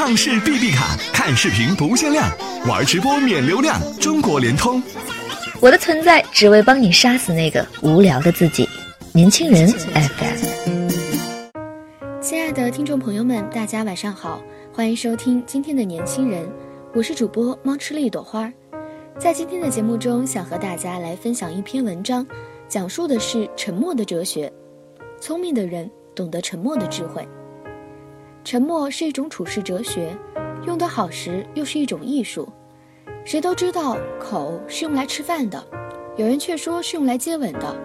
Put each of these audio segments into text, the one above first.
畅视 B B 卡，看视频不限量，玩直播免流量，中国联通。我的存在只为帮你杀死那个无聊的自己。年轻人 FM。亲爱的听众朋友们，大家晚上好，欢迎收听今天的年轻人，我是主播猫吃了一朵花。在今天的节目中，想和大家来分享一篇文章，讲述的是沉默的哲学。聪明的人懂得沉默的智慧。沉默是一种处世哲学，用得好时又是一种艺术。谁都知道口是用来吃饭的，有人却说是用来接吻的。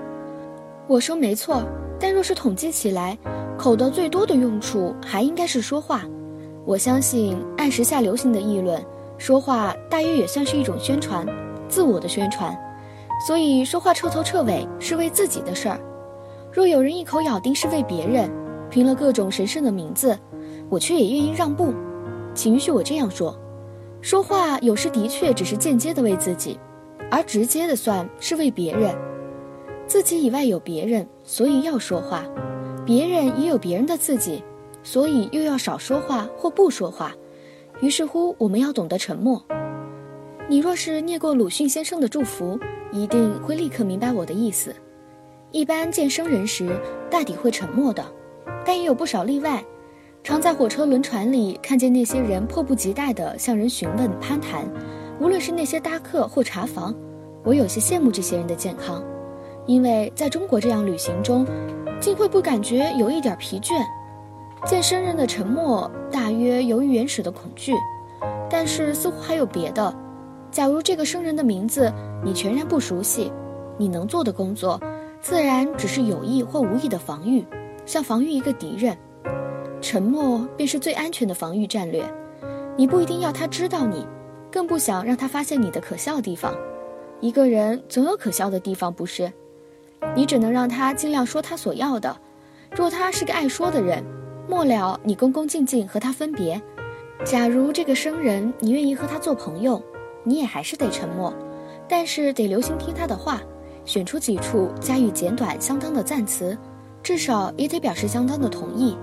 我说没错，但若是统计起来，口的最多的用处还应该是说话。我相信按时下流行的议论，说话大约也算是一种宣传，自我的宣传。所以说话彻头彻尾是为自己的事儿。若有人一口咬定是为别人，凭了各种神圣的名字。我却也愿意让步，请允许我这样说：说话有时的确只是间接的为自己，而直接的算是为别人。自己以外有别人，所以要说话；别人也有别人的自己，所以又要少说话或不说话。于是乎，我们要懂得沉默。你若是念过鲁迅先生的祝福，一定会立刻明白我的意思。一般见生人时，大抵会沉默的，但也有不少例外。常在火车轮船里看见那些人迫不及待地向人询问攀谈，无论是那些搭客或茶房，我有些羡慕这些人的健康，因为在中国这样旅行中，竟会不感觉有一点疲倦。见生人的沉默，大约由于原始的恐惧，但是似乎还有别的。假如这个生人的名字你全然不熟悉，你能做的工作，自然只是有意或无意的防御，像防御一个敌人。沉默便是最安全的防御战略，你不一定要他知道你，更不想让他发现你的可笑地方。一个人总有可笑的地方，不是？你只能让他尽量说他所要的。若他是个爱说的人，末了你恭恭敬敬和他分别。假如这个生人你愿意和他做朋友，你也还是得沉默，但是得留心听他的话，选出几处加以简短相当的赞词，至少也得表示相当的同意。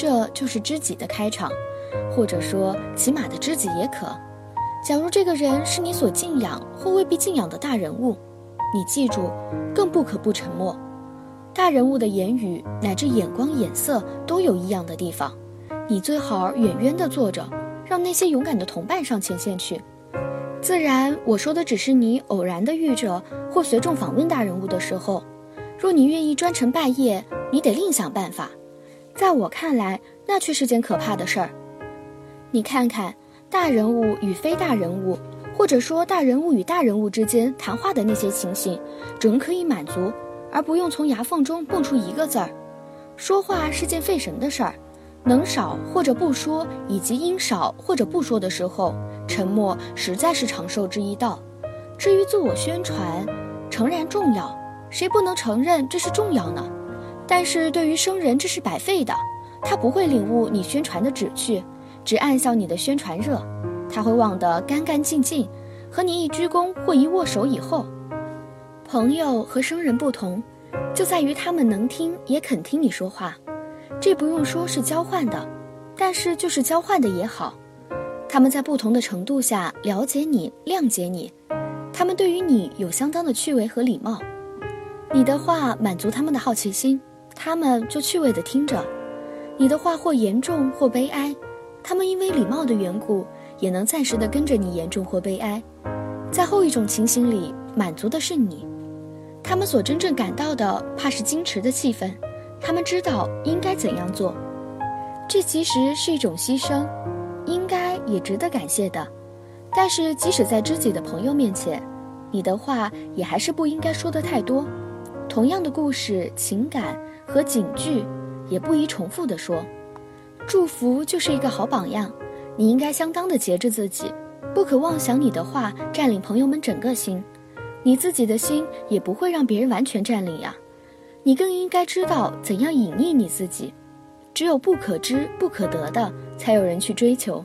这就是知己的开场，或者说起码的知己也可。假如这个人是你所敬仰或未必敬仰的大人物，你记住，更不可不沉默。大人物的言语乃至眼光眼色都有异样的地方，你最好远远地坐着，让那些勇敢的同伴上前线去。自然，我说的只是你偶然的遇着或随众访问大人物的时候。若你愿意专程拜谒，你得另想办法。在我看来，那却是件可怕的事儿。你看看，大人物与非大人物，或者说大人物与大人物之间谈话的那些情形，准可以满足，而不用从牙缝中蹦出一个字儿。说话是件费神的事儿，能少或者不说，以及应少或者不说的时候，沉默实在是长寿之一道。至于自我宣传，诚然重要，谁不能承认这是重要呢？但是对于生人，这是白费的。他不会领悟你宣传的旨趣，只暗笑你的宣传热。他会忘得干干净净，和你一鞠躬或一握手以后。朋友和生人不同，就在于他们能听也肯听你说话。这不用说是交换的，但是就是交换的也好。他们在不同的程度下了解你、谅解你，他们对于你有相当的趣味和礼貌。你的话满足他们的好奇心。他们就趣味地听着，你的话或严重或悲哀，他们因为礼貌的缘故，也能暂时地跟着你严重或悲哀。在后一种情形里，满足的是你，他们所真正感到的，怕是矜持的气氛。他们知道应该怎样做，这其实是一种牺牲，应该也值得感谢的。但是即使在知己的朋友面前，你的话也还是不应该说的太多。同样的故事、情感。和警句，也不宜重复地说。祝福就是一个好榜样，你应该相当的节制自己，不可妄想你的话占领朋友们整个心，你自己的心也不会让别人完全占领呀。你更应该知道怎样隐匿你自己，只有不可知、不可得的，才有人去追求。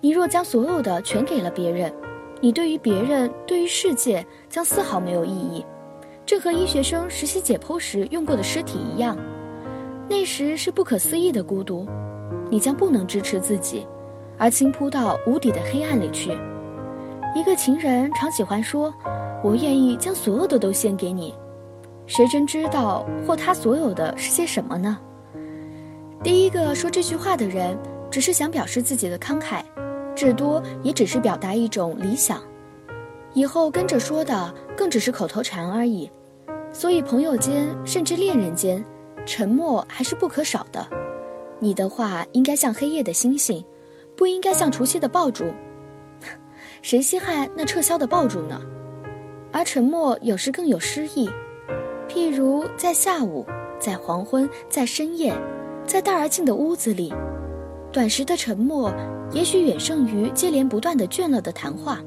你若将所有的全给了别人，你对于别人、对于世界将丝毫没有意义。这和医学生实习解剖时用过的尸体一样，那时是不可思议的孤独，你将不能支持自己，而倾扑到无底的黑暗里去。一个情人常喜欢说：“我愿意将所有的都献给你。”谁真知道或他所有的是些什么呢？第一个说这句话的人，只是想表示自己的慷慨，至多也只是表达一种理想。以后跟着说的，更只是口头禅而已。所以朋友间，甚至恋人间，沉默还是不可少的。你的话应该像黑夜的星星，不应该像除夕的爆竹。谁稀罕那撤销的爆竹呢？而沉默有时更有诗意，譬如在下午，在黄昏，在深夜，在大而静的屋子里，短时的沉默，也许远胜于接连不断的倦了的谈话。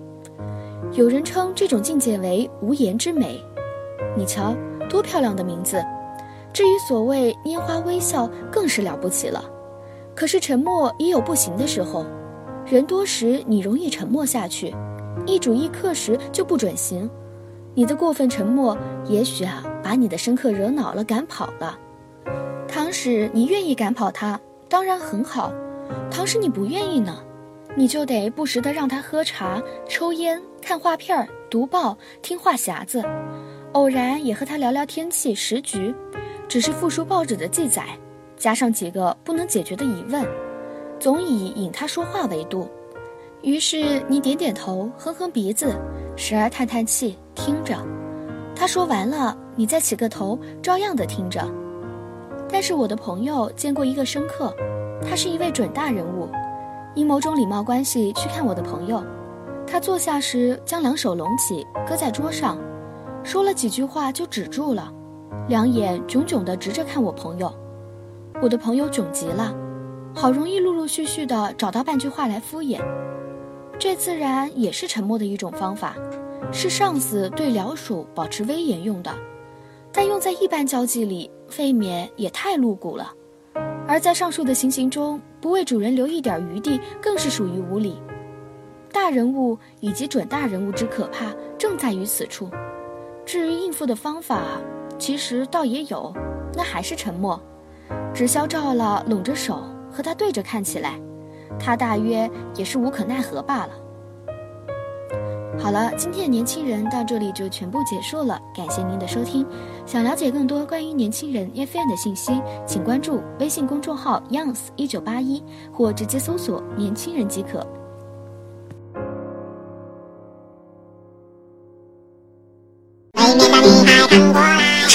有人称这种境界为无言之美。你瞧，多漂亮的名字！至于所谓拈花微笑，更是了不起了。可是沉默也有不行的时候，人多时你容易沉默下去，一主一客时就不准行。你的过分沉默，也许啊把你的生客惹恼了，赶跑了。倘使你愿意赶跑他，当然很好；倘使你不愿意呢，你就得不时的让他喝茶、抽烟、看画片儿、读报、听话匣子。偶然也和他聊聊天气时局，只是复述报纸的记载，加上几个不能解决的疑问，总以引他说话为度。于是你点点头，哼哼鼻子，时而叹叹气，听着。他说完了，你再起个头，照样的听着。但是我的朋友见过一个深刻，他是一位准大人物，因某种礼貌关系去看我的朋友。他坐下时将两手拢起，搁在桌上。说了几句话就止住了，两眼炯炯地直着看我朋友。我的朋友窘极了，好容易陆陆续续地找到半句话来敷衍。这自然也是沉默的一种方法，是上司对僚属保持威严用的，但用在一般交际里，未免也太露骨了。而在上述的情形中，不为主人留一点余地，更是属于无礼。大人物以及准大人物之可怕，正在于此处。至于应付的方法，其实倒也有，那还是沉默。只消照了，拢着手和他对着看起来，他大约也是无可奈何罢了。好了，今天的年轻人到这里就全部结束了，感谢您的收听。想了解更多关于年轻人 FM 的信息，请关注微信公众号 Youngs 一九八一，或直接搜索“年轻人”即可。